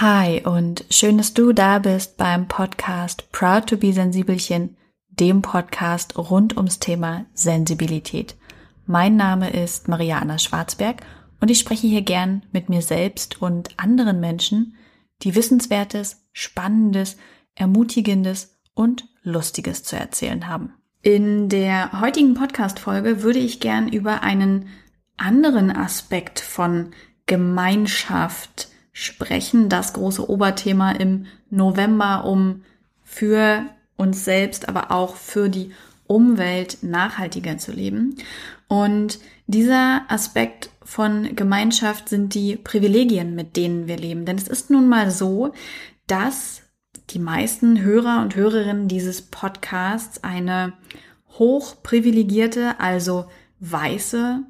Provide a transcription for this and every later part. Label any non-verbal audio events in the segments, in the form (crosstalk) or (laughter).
Hi und schön, dass du da bist beim Podcast Proud to be Sensibelchen, dem Podcast rund ums Thema Sensibilität. Mein Name ist Maria Anna Schwarzberg und ich spreche hier gern mit mir selbst und anderen Menschen, die Wissenswertes, Spannendes, Ermutigendes und Lustiges zu erzählen haben. In der heutigen Podcast-Folge würde ich gern über einen anderen Aspekt von Gemeinschaft sprechen, das große Oberthema im November, um für uns selbst, aber auch für die Umwelt nachhaltiger zu leben. Und dieser Aspekt von Gemeinschaft sind die Privilegien, mit denen wir leben. Denn es ist nun mal so, dass die meisten Hörer und Hörerinnen dieses Podcasts eine hochprivilegierte, also weiße,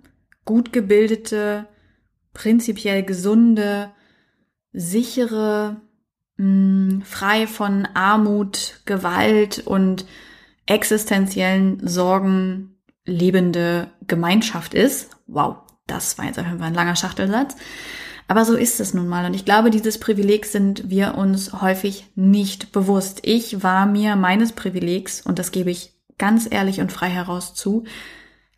gut gebildete, prinzipiell gesunde, sichere, mh, mm, frei von Armut, Gewalt und existenziellen Sorgen lebende Gemeinschaft ist. Wow, das war jetzt auf jeden Fall ein langer Schachtelsatz. Aber so ist es nun mal. Und ich glaube, dieses Privileg sind wir uns häufig nicht bewusst. Ich war mir meines Privilegs, und das gebe ich ganz ehrlich und frei heraus zu,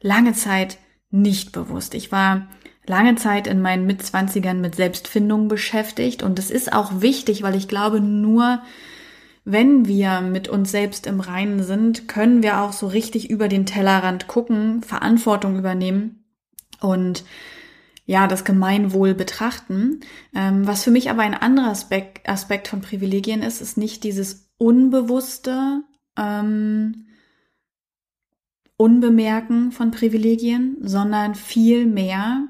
lange Zeit nicht bewusst. Ich war lange Zeit in meinen Mitzwanzigern mit Selbstfindung beschäftigt und es ist auch wichtig, weil ich glaube, nur wenn wir mit uns selbst im Reinen sind, können wir auch so richtig über den Tellerrand gucken, Verantwortung übernehmen und ja, das Gemeinwohl betrachten. Ähm, was für mich aber ein anderer Aspekt, Aspekt von Privilegien ist, ist nicht dieses unbewusste ähm, Unbemerken von Privilegien, sondern vielmehr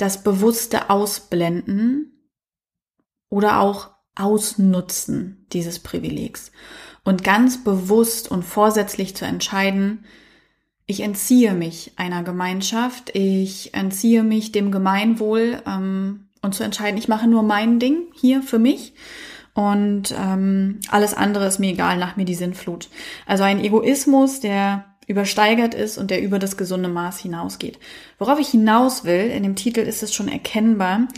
das bewusste Ausblenden oder auch Ausnutzen dieses Privilegs und ganz bewusst und vorsätzlich zu entscheiden, ich entziehe mich einer Gemeinschaft, ich entziehe mich dem Gemeinwohl ähm, und zu entscheiden, ich mache nur mein Ding hier für mich und ähm, alles andere ist mir egal, nach mir die Sinnflut. Also ein Egoismus, der übersteigert ist und der über das gesunde Maß hinausgeht. Worauf ich hinaus will, in dem Titel ist es schon erkennbar,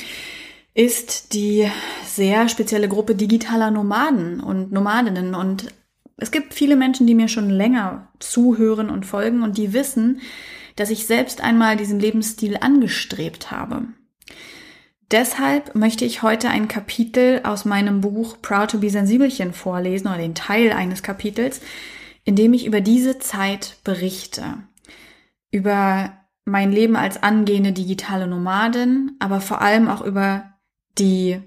ist die sehr spezielle Gruppe digitaler Nomaden und Nomadinnen. Und es gibt viele Menschen, die mir schon länger zuhören und folgen und die wissen, dass ich selbst einmal diesen Lebensstil angestrebt habe. Deshalb möchte ich heute ein Kapitel aus meinem Buch Proud to be Sensibelchen vorlesen oder den Teil eines Kapitels, indem ich über diese Zeit berichte. Über mein Leben als angehende digitale Nomadin, aber vor allem auch über die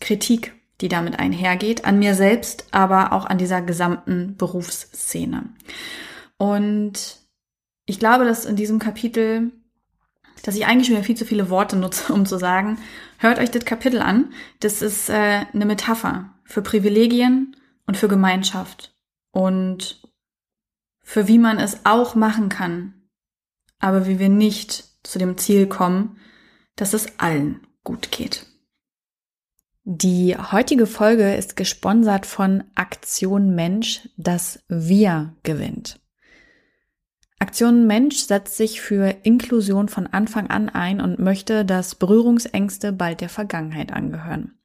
Kritik, die damit einhergeht, an mir selbst, aber auch an dieser gesamten Berufsszene. Und ich glaube, dass in diesem Kapitel, dass ich eigentlich schon wieder viel zu viele Worte nutze, (laughs) um zu sagen, hört euch das Kapitel an. Das ist äh, eine Metapher für Privilegien und für Gemeinschaft. Und für wie man es auch machen kann, aber wie wir nicht zu dem Ziel kommen, dass es allen gut geht. Die heutige Folge ist gesponsert von Aktion Mensch, das Wir gewinnt. Aktion Mensch setzt sich für Inklusion von Anfang an ein und möchte, dass Berührungsängste bald der Vergangenheit angehören.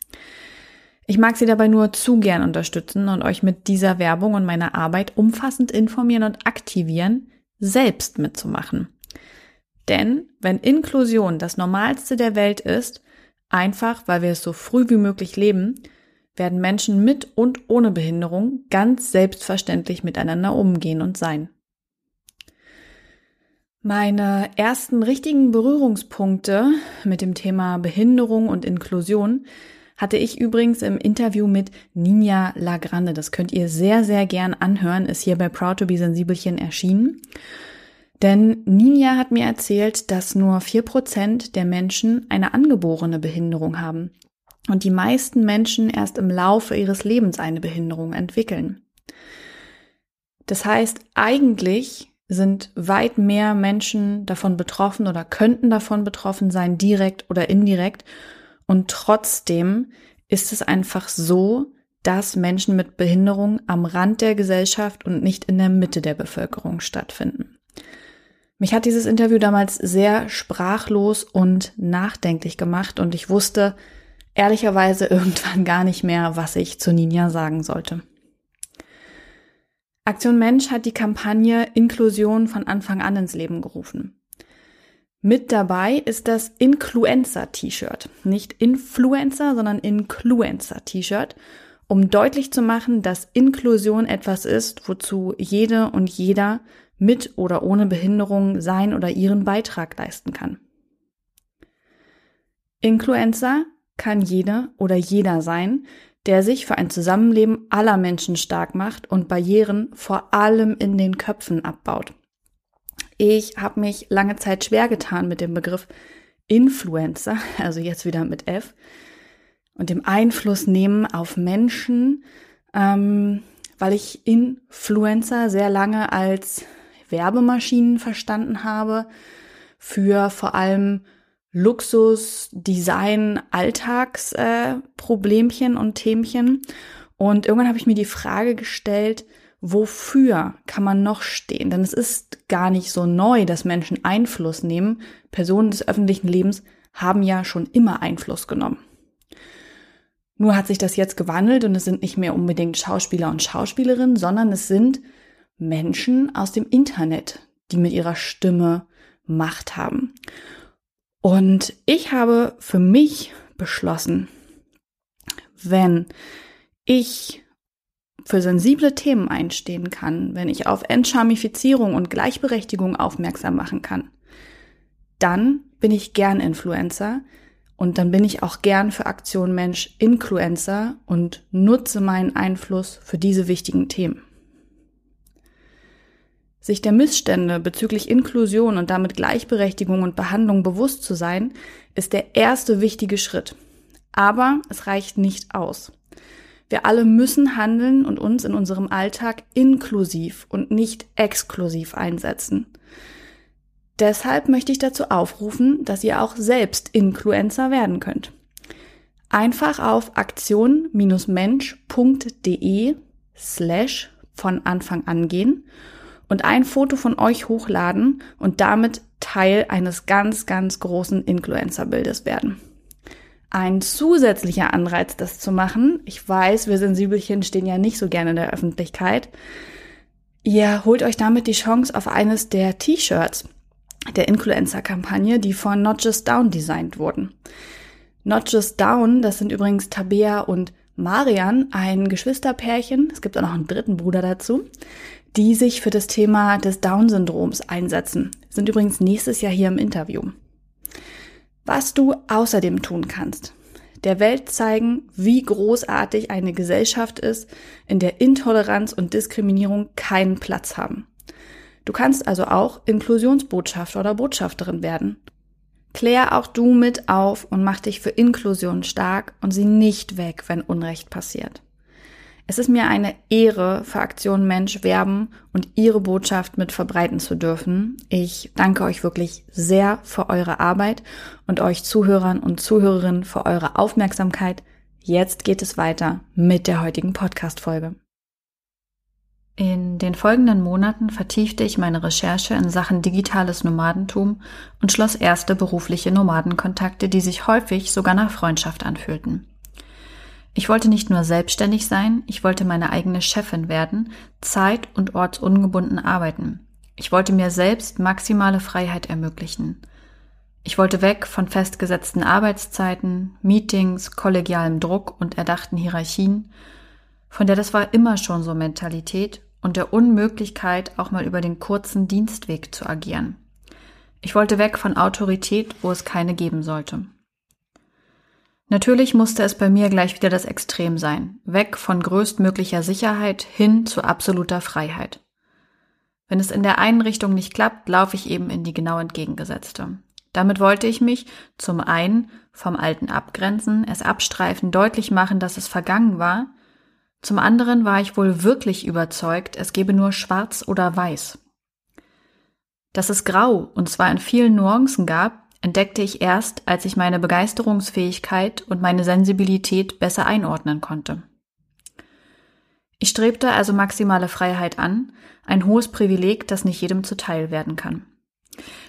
Ich mag Sie dabei nur zu gern unterstützen und euch mit dieser Werbung und meiner Arbeit umfassend informieren und aktivieren, selbst mitzumachen. Denn wenn Inklusion das Normalste der Welt ist, einfach weil wir es so früh wie möglich leben, werden Menschen mit und ohne Behinderung ganz selbstverständlich miteinander umgehen und sein. Meine ersten richtigen Berührungspunkte mit dem Thema Behinderung und Inklusion hatte ich übrigens im Interview mit Ninja Lagrande. Das könnt ihr sehr, sehr gern anhören, ist hier bei Proud to be Sensibelchen erschienen. Denn Ninja hat mir erzählt, dass nur vier Prozent der Menschen eine angeborene Behinderung haben und die meisten Menschen erst im Laufe ihres Lebens eine Behinderung entwickeln. Das heißt, eigentlich sind weit mehr Menschen davon betroffen oder könnten davon betroffen sein, direkt oder indirekt. Und trotzdem ist es einfach so, dass Menschen mit Behinderung am Rand der Gesellschaft und nicht in der Mitte der Bevölkerung stattfinden. Mich hat dieses Interview damals sehr sprachlos und nachdenklich gemacht und ich wusste, ehrlicherweise (laughs) irgendwann gar nicht mehr, was ich zu Ninja sagen sollte. Aktion Mensch hat die Kampagne Inklusion von Anfang an ins Leben gerufen. Mit dabei ist das Influencer-T-Shirt. Nicht Influencer, sondern Influencer-T-Shirt, um deutlich zu machen, dass Inklusion etwas ist, wozu jede und jeder mit oder ohne Behinderung sein oder ihren Beitrag leisten kann. Influencer kann jede oder jeder sein, der sich für ein Zusammenleben aller Menschen stark macht und Barrieren vor allem in den Köpfen abbaut. Ich habe mich lange Zeit schwer getan mit dem Begriff Influencer, (laughs) also jetzt wieder mit F, und dem Einfluss nehmen auf Menschen, ähm, weil ich Influencer sehr lange als Werbemaschinen verstanden habe für vor allem Luxus, Design, Alltagsproblemchen äh, und Themchen. Und irgendwann habe ich mir die Frage gestellt, wofür kann man noch stehen? Denn es ist gar nicht so neu, dass Menschen Einfluss nehmen. Personen des öffentlichen Lebens haben ja schon immer Einfluss genommen. Nur hat sich das jetzt gewandelt und es sind nicht mehr unbedingt Schauspieler und Schauspielerinnen, sondern es sind Menschen aus dem Internet, die mit ihrer Stimme Macht haben. Und ich habe für mich beschlossen, wenn ich für sensible Themen einstehen kann, wenn ich auf Entcharmifizierung und Gleichberechtigung aufmerksam machen kann, dann bin ich gern Influencer und dann bin ich auch gern für Aktion Mensch Influencer und nutze meinen Einfluss für diese wichtigen Themen. Sich der Missstände bezüglich Inklusion und damit Gleichberechtigung und Behandlung bewusst zu sein, ist der erste wichtige Schritt. Aber es reicht nicht aus. Wir alle müssen handeln und uns in unserem Alltag inklusiv und nicht exklusiv einsetzen. Deshalb möchte ich dazu aufrufen, dass ihr auch selbst Influencer werden könnt. Einfach auf aktion-mensch.de slash von Anfang an gehen und ein Foto von euch hochladen und damit Teil eines ganz, ganz großen Influencer-Bildes werden. Ein zusätzlicher Anreiz, das zu machen, ich weiß, wir Sensibelchen stehen ja nicht so gerne in der Öffentlichkeit, ihr holt euch damit die Chance auf eines der T-Shirts der Influencer-Kampagne, die von Not Just Down designt wurden. Not Just Down, das sind übrigens Tabea und Marian, ein Geschwisterpärchen, es gibt auch noch einen dritten Bruder dazu, die sich für das Thema des Down-Syndroms einsetzen. Sind übrigens nächstes Jahr hier im Interview. Was du außerdem tun kannst. Der Welt zeigen, wie großartig eine Gesellschaft ist, in der Intoleranz und Diskriminierung keinen Platz haben. Du kannst also auch Inklusionsbotschafter oder Botschafterin werden. Klär auch du mit auf und mach dich für Inklusion stark und sieh nicht weg, wenn Unrecht passiert. Es ist mir eine Ehre, für Aktion Mensch werben und Ihre Botschaft mit verbreiten zu dürfen. Ich danke euch wirklich sehr für eure Arbeit und euch Zuhörern und Zuhörerinnen für eure Aufmerksamkeit. Jetzt geht es weiter mit der heutigen Podcast-Folge. In den folgenden Monaten vertiefte ich meine Recherche in Sachen digitales Nomadentum und schloss erste berufliche Nomadenkontakte, die sich häufig sogar nach Freundschaft anfühlten. Ich wollte nicht nur selbstständig sein, ich wollte meine eigene Chefin werden, zeit- und ortsungebunden arbeiten. Ich wollte mir selbst maximale Freiheit ermöglichen. Ich wollte weg von festgesetzten Arbeitszeiten, Meetings, kollegialem Druck und erdachten Hierarchien, von der das war immer schon so Mentalität und der Unmöglichkeit, auch mal über den kurzen Dienstweg zu agieren. Ich wollte weg von Autorität, wo es keine geben sollte. Natürlich musste es bei mir gleich wieder das Extrem sein, weg von größtmöglicher Sicherheit hin zu absoluter Freiheit. Wenn es in der einen Richtung nicht klappt, laufe ich eben in die genau entgegengesetzte. Damit wollte ich mich zum einen vom Alten abgrenzen, es abstreifen, deutlich machen, dass es vergangen war, zum anderen war ich wohl wirklich überzeugt, es gebe nur schwarz oder weiß. Dass es grau, und zwar in vielen Nuancen gab, entdeckte ich erst, als ich meine Begeisterungsfähigkeit und meine Sensibilität besser einordnen konnte. Ich strebte also maximale Freiheit an, ein hohes Privileg, das nicht jedem zuteil werden kann.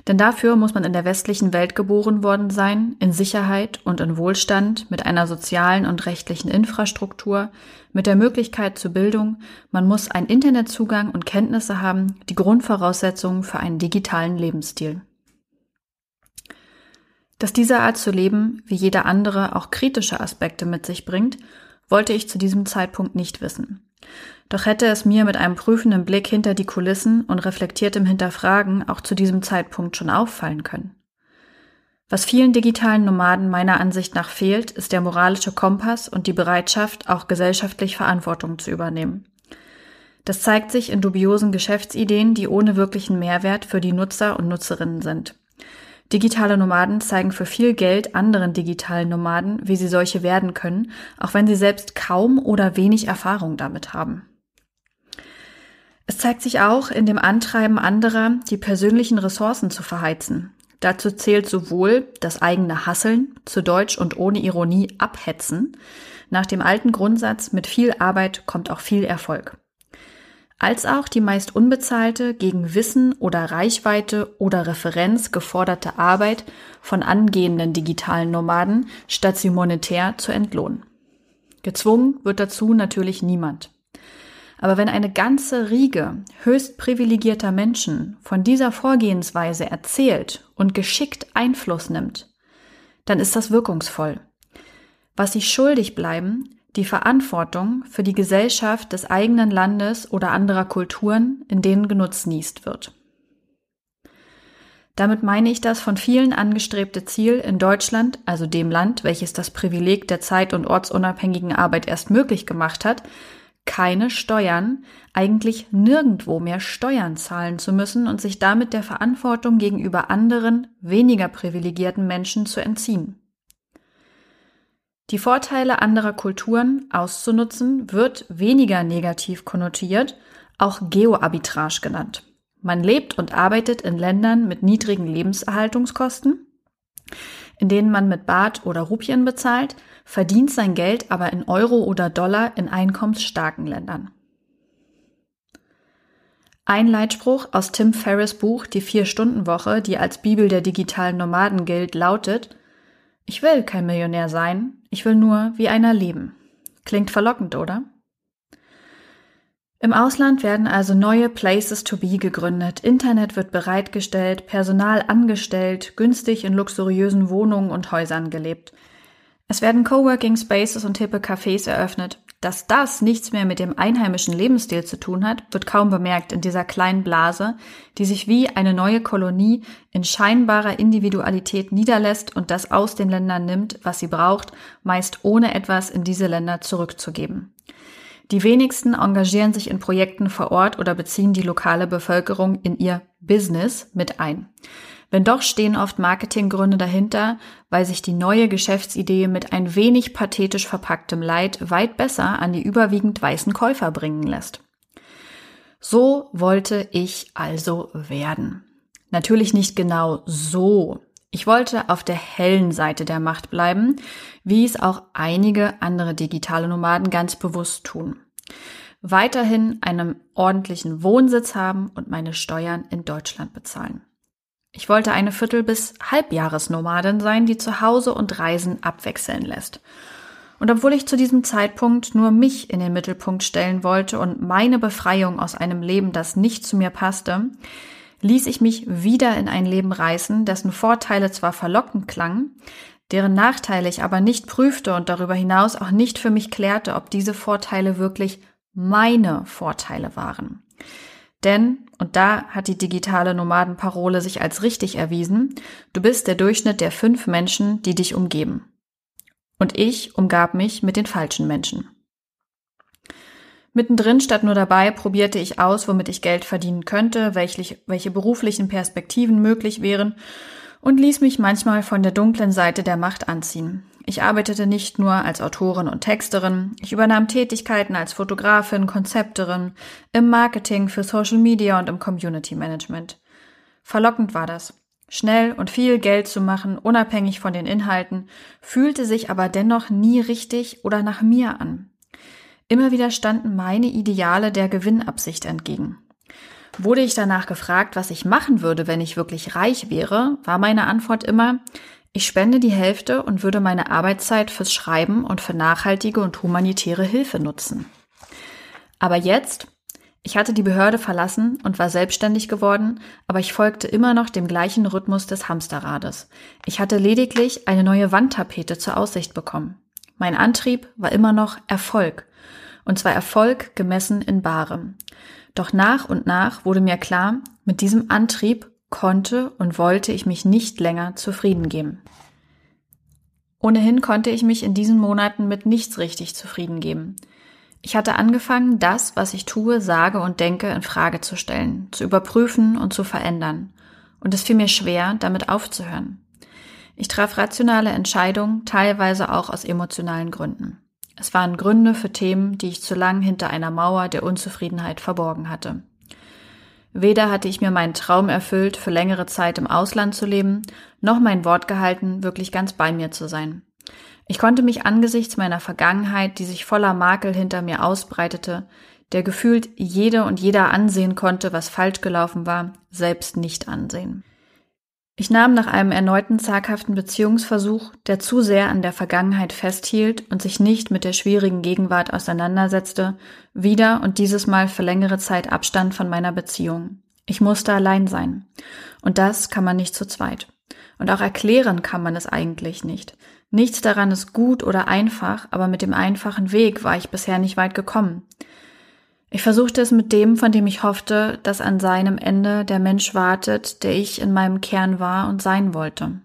Denn dafür muss man in der westlichen Welt geboren worden sein, in Sicherheit und in Wohlstand, mit einer sozialen und rechtlichen Infrastruktur, mit der Möglichkeit zur Bildung, man muss einen Internetzugang und Kenntnisse haben, die Grundvoraussetzungen für einen digitalen Lebensstil. Dass diese Art zu leben, wie jeder andere, auch kritische Aspekte mit sich bringt, wollte ich zu diesem Zeitpunkt nicht wissen. Doch hätte es mir mit einem prüfenden Blick hinter die Kulissen und reflektiertem Hinterfragen auch zu diesem Zeitpunkt schon auffallen können. Was vielen digitalen Nomaden meiner Ansicht nach fehlt, ist der moralische Kompass und die Bereitschaft, auch gesellschaftlich Verantwortung zu übernehmen. Das zeigt sich in dubiosen Geschäftsideen, die ohne wirklichen Mehrwert für die Nutzer und Nutzerinnen sind. Digitale Nomaden zeigen für viel Geld anderen digitalen Nomaden, wie sie solche werden können, auch wenn sie selbst kaum oder wenig Erfahrung damit haben. Es zeigt sich auch in dem Antreiben anderer, die persönlichen Ressourcen zu verheizen. Dazu zählt sowohl das eigene Hasseln, zu Deutsch und ohne Ironie abhetzen, nach dem alten Grundsatz, mit viel Arbeit kommt auch viel Erfolg als auch die meist unbezahlte, gegen Wissen oder Reichweite oder Referenz geforderte Arbeit von angehenden digitalen Nomaden, statt sie monetär zu entlohnen. Gezwungen wird dazu natürlich niemand. Aber wenn eine ganze Riege höchst privilegierter Menschen von dieser Vorgehensweise erzählt und geschickt Einfluss nimmt, dann ist das wirkungsvoll. Was sie schuldig bleiben, die Verantwortung für die Gesellschaft des eigenen Landes oder anderer Kulturen, in denen genutznießt wird. Damit meine ich das von vielen angestrebte Ziel, in Deutschland, also dem Land, welches das Privileg der zeit- und ortsunabhängigen Arbeit erst möglich gemacht hat, keine Steuern, eigentlich nirgendwo mehr Steuern zahlen zu müssen und sich damit der Verantwortung gegenüber anderen, weniger privilegierten Menschen zu entziehen. Die Vorteile anderer Kulturen auszunutzen wird weniger negativ konnotiert, auch Geoarbitrage genannt. Man lebt und arbeitet in Ländern mit niedrigen Lebenserhaltungskosten, in denen man mit Baht oder Rupien bezahlt, verdient sein Geld aber in Euro oder Dollar in einkommensstarken Ländern. Ein Leitspruch aus Tim Ferriss Buch Die Vier-Stunden-Woche, die als Bibel der digitalen Nomaden gilt, lautet, ich will kein Millionär sein, ich will nur wie einer leben. Klingt verlockend, oder? Im Ausland werden also neue Places to be gegründet, Internet wird bereitgestellt, Personal angestellt, günstig in luxuriösen Wohnungen und Häusern gelebt. Es werden Coworking Spaces und hippe Cafés eröffnet. Dass das nichts mehr mit dem einheimischen Lebensstil zu tun hat, wird kaum bemerkt in dieser kleinen Blase, die sich wie eine neue Kolonie in scheinbarer Individualität niederlässt und das aus den Ländern nimmt, was sie braucht, meist ohne etwas in diese Länder zurückzugeben. Die wenigsten engagieren sich in Projekten vor Ort oder beziehen die lokale Bevölkerung in ihr Business mit ein. Wenn doch stehen oft Marketinggründe dahinter, weil sich die neue Geschäftsidee mit ein wenig pathetisch verpacktem Leid weit besser an die überwiegend weißen Käufer bringen lässt. So wollte ich also werden. Natürlich nicht genau so. Ich wollte auf der hellen Seite der Macht bleiben, wie es auch einige andere digitale Nomaden ganz bewusst tun. Weiterhin einen ordentlichen Wohnsitz haben und meine Steuern in Deutschland bezahlen. Ich wollte eine Viertel- bis Halbjahresnomadin sein, die zu Hause und Reisen abwechseln lässt. Und obwohl ich zu diesem Zeitpunkt nur mich in den Mittelpunkt stellen wollte und meine Befreiung aus einem Leben, das nicht zu mir passte, ließ ich mich wieder in ein Leben reißen, dessen Vorteile zwar verlockend klangen, deren Nachteile ich aber nicht prüfte und darüber hinaus auch nicht für mich klärte, ob diese Vorteile wirklich meine Vorteile waren. Denn, und da hat die digitale Nomadenparole sich als richtig erwiesen, du bist der Durchschnitt der fünf Menschen, die dich umgeben. Und ich umgab mich mit den falschen Menschen. Mittendrin statt nur dabei probierte ich aus, womit ich Geld verdienen könnte, welche, welche beruflichen Perspektiven möglich wären und ließ mich manchmal von der dunklen Seite der Macht anziehen. Ich arbeitete nicht nur als Autorin und Texterin, ich übernahm Tätigkeiten als Fotografin, Konzepterin, im Marketing für Social Media und im Community Management. Verlockend war das. Schnell und viel Geld zu machen, unabhängig von den Inhalten, fühlte sich aber dennoch nie richtig oder nach mir an. Immer wieder standen meine Ideale der Gewinnabsicht entgegen. Wurde ich danach gefragt, was ich machen würde, wenn ich wirklich reich wäre, war meine Antwort immer, ich spende die Hälfte und würde meine Arbeitszeit fürs Schreiben und für nachhaltige und humanitäre Hilfe nutzen. Aber jetzt, ich hatte die Behörde verlassen und war selbstständig geworden, aber ich folgte immer noch dem gleichen Rhythmus des Hamsterrades. Ich hatte lediglich eine neue Wandtapete zur Aussicht bekommen. Mein Antrieb war immer noch Erfolg. Und zwar Erfolg gemessen in Barem. Doch nach und nach wurde mir klar, mit diesem Antrieb konnte und wollte ich mich nicht länger zufrieden geben. Ohnehin konnte ich mich in diesen Monaten mit nichts richtig zufrieden geben. Ich hatte angefangen, das, was ich tue, sage und denke, in Frage zu stellen, zu überprüfen und zu verändern. Und es fiel mir schwer, damit aufzuhören. Ich traf rationale Entscheidungen, teilweise auch aus emotionalen Gründen. Es waren Gründe für Themen, die ich zu lang hinter einer Mauer der Unzufriedenheit verborgen hatte. Weder hatte ich mir meinen Traum erfüllt, für längere Zeit im Ausland zu leben, noch mein Wort gehalten, wirklich ganz bei mir zu sein. Ich konnte mich angesichts meiner Vergangenheit, die sich voller Makel hinter mir ausbreitete, der gefühlt jede und jeder ansehen konnte, was falsch gelaufen war, selbst nicht ansehen. Ich nahm nach einem erneuten zaghaften Beziehungsversuch, der zu sehr an der Vergangenheit festhielt und sich nicht mit der schwierigen Gegenwart auseinandersetzte, wieder und dieses Mal für längere Zeit Abstand von meiner Beziehung. Ich musste allein sein. Und das kann man nicht zu zweit. Und auch erklären kann man es eigentlich nicht. Nichts daran ist gut oder einfach, aber mit dem einfachen Weg war ich bisher nicht weit gekommen. Ich versuchte es mit dem, von dem ich hoffte, dass an seinem Ende der Mensch wartet, der ich in meinem Kern war und sein wollte.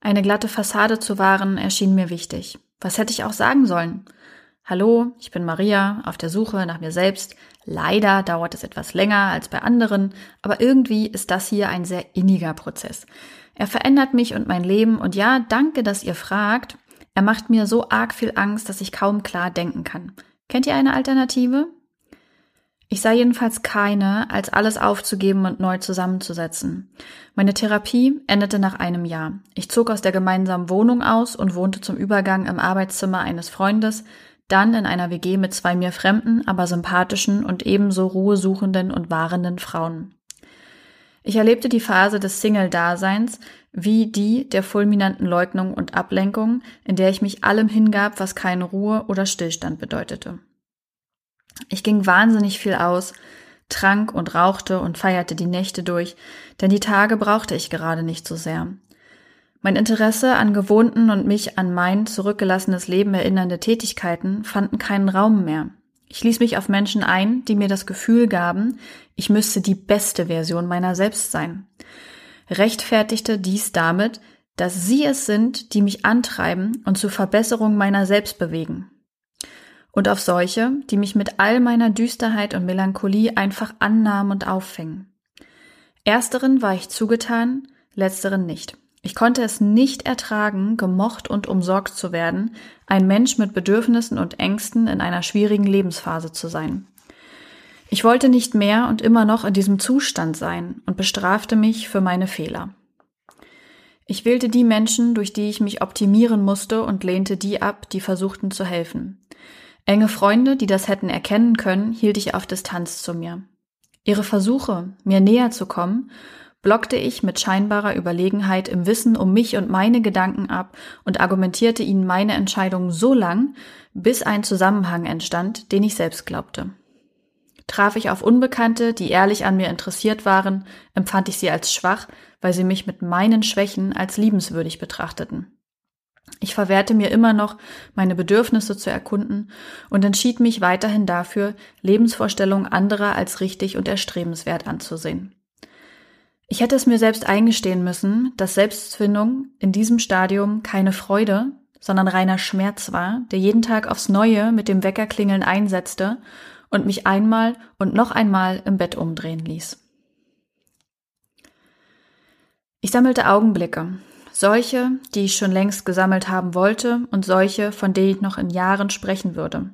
Eine glatte Fassade zu wahren erschien mir wichtig. Was hätte ich auch sagen sollen? Hallo, ich bin Maria, auf der Suche nach mir selbst. Leider dauert es etwas länger als bei anderen, aber irgendwie ist das hier ein sehr inniger Prozess. Er verändert mich und mein Leben und ja, danke, dass ihr fragt. Er macht mir so arg viel Angst, dass ich kaum klar denken kann. Kennt ihr eine Alternative? Ich sah jedenfalls keine, als alles aufzugeben und neu zusammenzusetzen. Meine Therapie endete nach einem Jahr. Ich zog aus der gemeinsamen Wohnung aus und wohnte zum Übergang im Arbeitszimmer eines Freundes, dann in einer WG mit zwei mir fremden, aber sympathischen und ebenso ruhesuchenden und wahrenden Frauen. Ich erlebte die Phase des Single-Daseins wie die der fulminanten Leugnung und Ablenkung, in der ich mich allem hingab, was keine Ruhe oder Stillstand bedeutete. Ich ging wahnsinnig viel aus, trank und rauchte und feierte die Nächte durch, denn die Tage brauchte ich gerade nicht so sehr. Mein Interesse an gewohnten und mich an mein zurückgelassenes Leben erinnernde Tätigkeiten fanden keinen Raum mehr. Ich ließ mich auf Menschen ein, die mir das Gefühl gaben, ich müsste die beste Version meiner selbst sein. Rechtfertigte dies damit, dass sie es sind, die mich antreiben und zur Verbesserung meiner selbst bewegen und auf solche, die mich mit all meiner Düsterheit und Melancholie einfach annahmen und auffingen. Ersteren war ich zugetan, letzteren nicht. Ich konnte es nicht ertragen, gemocht und umsorgt zu werden, ein Mensch mit Bedürfnissen und Ängsten in einer schwierigen Lebensphase zu sein. Ich wollte nicht mehr und immer noch in diesem Zustand sein und bestrafte mich für meine Fehler. Ich wählte die Menschen, durch die ich mich optimieren musste und lehnte die ab, die versuchten zu helfen. Enge Freunde, die das hätten erkennen können, hielt ich auf Distanz zu mir. Ihre Versuche, mir näher zu kommen, blockte ich mit scheinbarer Überlegenheit im Wissen um mich und meine Gedanken ab und argumentierte ihnen meine Entscheidung so lang, bis ein Zusammenhang entstand, den ich selbst glaubte. Traf ich auf Unbekannte, die ehrlich an mir interessiert waren, empfand ich sie als schwach, weil sie mich mit meinen Schwächen als liebenswürdig betrachteten. Ich verwehrte mir immer noch, meine Bedürfnisse zu erkunden und entschied mich weiterhin dafür, Lebensvorstellungen anderer als richtig und erstrebenswert anzusehen. Ich hätte es mir selbst eingestehen müssen, dass Selbstfindung in diesem Stadium keine Freude, sondern reiner Schmerz war, der jeden Tag aufs Neue mit dem Weckerklingeln einsetzte und mich einmal und noch einmal im Bett umdrehen ließ. Ich sammelte Augenblicke, solche, die ich schon längst gesammelt haben wollte und solche, von denen ich noch in Jahren sprechen würde.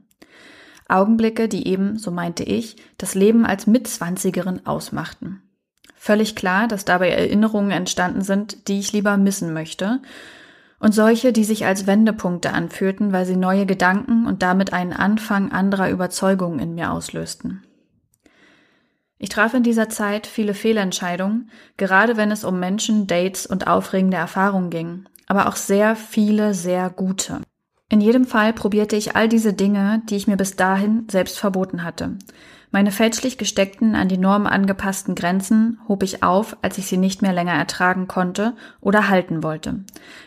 Augenblicke, die eben, so meinte ich, das Leben als Mitzwanzigerin ausmachten. Völlig klar, dass dabei Erinnerungen entstanden sind, die ich lieber missen möchte, und solche, die sich als Wendepunkte anfühlten, weil sie neue Gedanken und damit einen Anfang anderer Überzeugungen in mir auslösten. Ich traf in dieser Zeit viele Fehlentscheidungen, gerade wenn es um Menschen, Dates und aufregende Erfahrungen ging, aber auch sehr viele sehr gute. In jedem Fall probierte ich all diese Dinge, die ich mir bis dahin selbst verboten hatte. Meine fälschlich gesteckten, an die Norm angepassten Grenzen hob ich auf, als ich sie nicht mehr länger ertragen konnte oder halten wollte.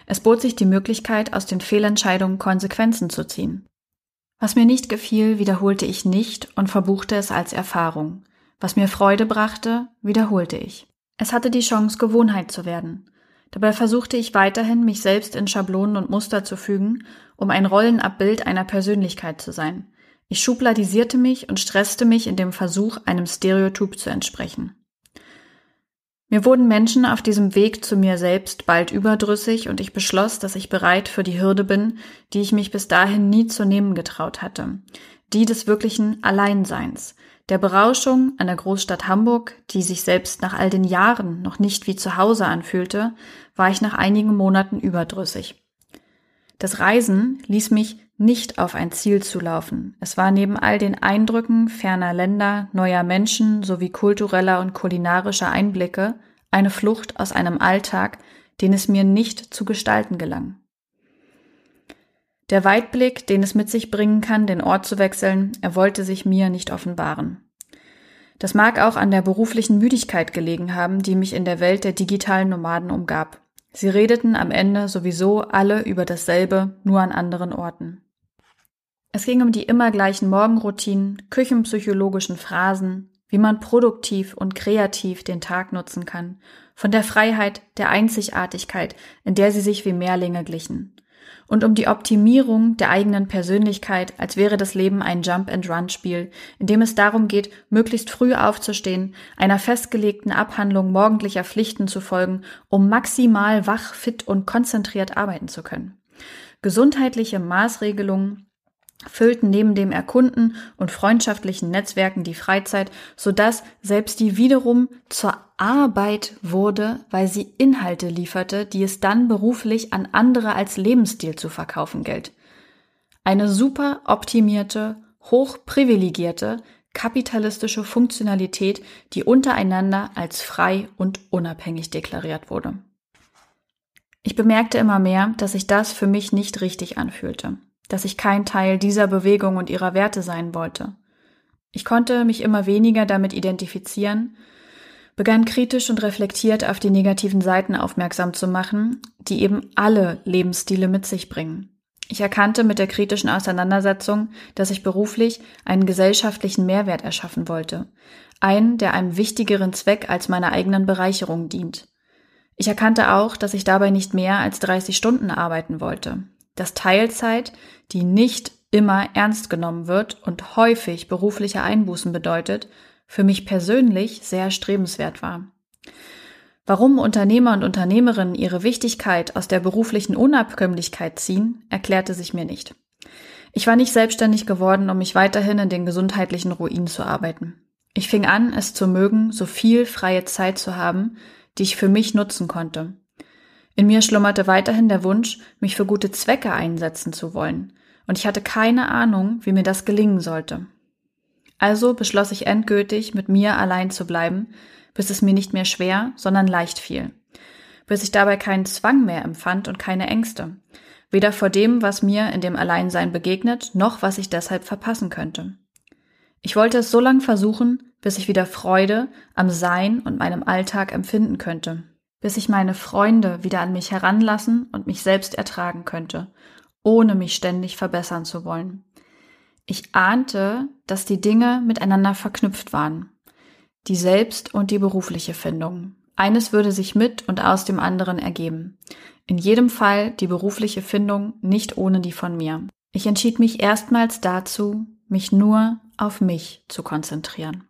Es bot sich die Möglichkeit, aus den Fehlentscheidungen Konsequenzen zu ziehen. Was mir nicht gefiel, wiederholte ich nicht und verbuchte es als Erfahrung. Was mir Freude brachte, wiederholte ich. Es hatte die Chance, Gewohnheit zu werden. Dabei versuchte ich weiterhin, mich selbst in Schablonen und Muster zu fügen, um ein Rollenabbild einer Persönlichkeit zu sein. Ich schubladisierte mich und stresste mich in dem Versuch, einem Stereotyp zu entsprechen. Mir wurden Menschen auf diesem Weg zu mir selbst bald überdrüssig und ich beschloss, dass ich bereit für die Hürde bin, die ich mich bis dahin nie zu nehmen getraut hatte, die des wirklichen Alleinseins, der Berauschung an der Großstadt Hamburg, die sich selbst nach all den Jahren noch nicht wie zu Hause anfühlte, war ich nach einigen Monaten überdrüssig. Das Reisen ließ mich nicht auf ein Ziel zu laufen. Es war neben all den Eindrücken ferner Länder, neuer Menschen sowie kultureller und kulinarischer Einblicke eine Flucht aus einem Alltag, den es mir nicht zu gestalten gelang. Der Weitblick, den es mit sich bringen kann, den Ort zu wechseln, er wollte sich mir nicht offenbaren. Das mag auch an der beruflichen Müdigkeit gelegen haben, die mich in der Welt der digitalen Nomaden umgab. Sie redeten am Ende sowieso alle über dasselbe, nur an anderen Orten. Es ging um die immer gleichen Morgenroutinen, küchenpsychologischen Phrasen, wie man produktiv und kreativ den Tag nutzen kann, von der Freiheit, der Einzigartigkeit, in der sie sich wie Mehrlinge glichen, und um die Optimierung der eigenen Persönlichkeit, als wäre das Leben ein Jump-and-Run-Spiel, in dem es darum geht, möglichst früh aufzustehen, einer festgelegten Abhandlung morgendlicher Pflichten zu folgen, um maximal wach, fit und konzentriert arbeiten zu können. Gesundheitliche Maßregelungen füllten neben dem Erkunden und freundschaftlichen Netzwerken die Freizeit, so dass selbst die wiederum zur Arbeit wurde, weil sie Inhalte lieferte, die es dann beruflich an andere als Lebensstil zu verkaufen gilt. Eine super optimierte, hochprivilegierte, kapitalistische Funktionalität, die untereinander als frei und unabhängig deklariert wurde. Ich bemerkte immer mehr, dass sich das für mich nicht richtig anfühlte dass ich kein Teil dieser Bewegung und ihrer Werte sein wollte. Ich konnte mich immer weniger damit identifizieren, begann kritisch und reflektiert auf die negativen Seiten aufmerksam zu machen, die eben alle Lebensstile mit sich bringen. Ich erkannte mit der kritischen Auseinandersetzung, dass ich beruflich einen gesellschaftlichen Mehrwert erschaffen wollte, einen, der einem wichtigeren Zweck als meiner eigenen Bereicherung dient. Ich erkannte auch, dass ich dabei nicht mehr als 30 Stunden arbeiten wollte dass Teilzeit, die nicht immer ernst genommen wird und häufig berufliche Einbußen bedeutet, für mich persönlich sehr strebenswert war. Warum Unternehmer und Unternehmerinnen ihre Wichtigkeit aus der beruflichen Unabkömmlichkeit ziehen, erklärte sich mir nicht. Ich war nicht selbstständig geworden, um mich weiterhin in den gesundheitlichen Ruinen zu arbeiten. Ich fing an, es zu mögen, so viel freie Zeit zu haben, die ich für mich nutzen konnte. In mir schlummerte weiterhin der Wunsch, mich für gute Zwecke einsetzen zu wollen, und ich hatte keine Ahnung, wie mir das gelingen sollte. Also beschloss ich endgültig, mit mir allein zu bleiben, bis es mir nicht mehr schwer, sondern leicht fiel, bis ich dabei keinen Zwang mehr empfand und keine Ängste, weder vor dem, was mir in dem Alleinsein begegnet, noch was ich deshalb verpassen könnte. Ich wollte es so lang versuchen, bis ich wieder Freude am Sein und meinem Alltag empfinden könnte bis ich meine Freunde wieder an mich heranlassen und mich selbst ertragen könnte, ohne mich ständig verbessern zu wollen. Ich ahnte, dass die Dinge miteinander verknüpft waren. Die Selbst- und die berufliche Findung. Eines würde sich mit und aus dem anderen ergeben. In jedem Fall die berufliche Findung nicht ohne die von mir. Ich entschied mich erstmals dazu, mich nur auf mich zu konzentrieren.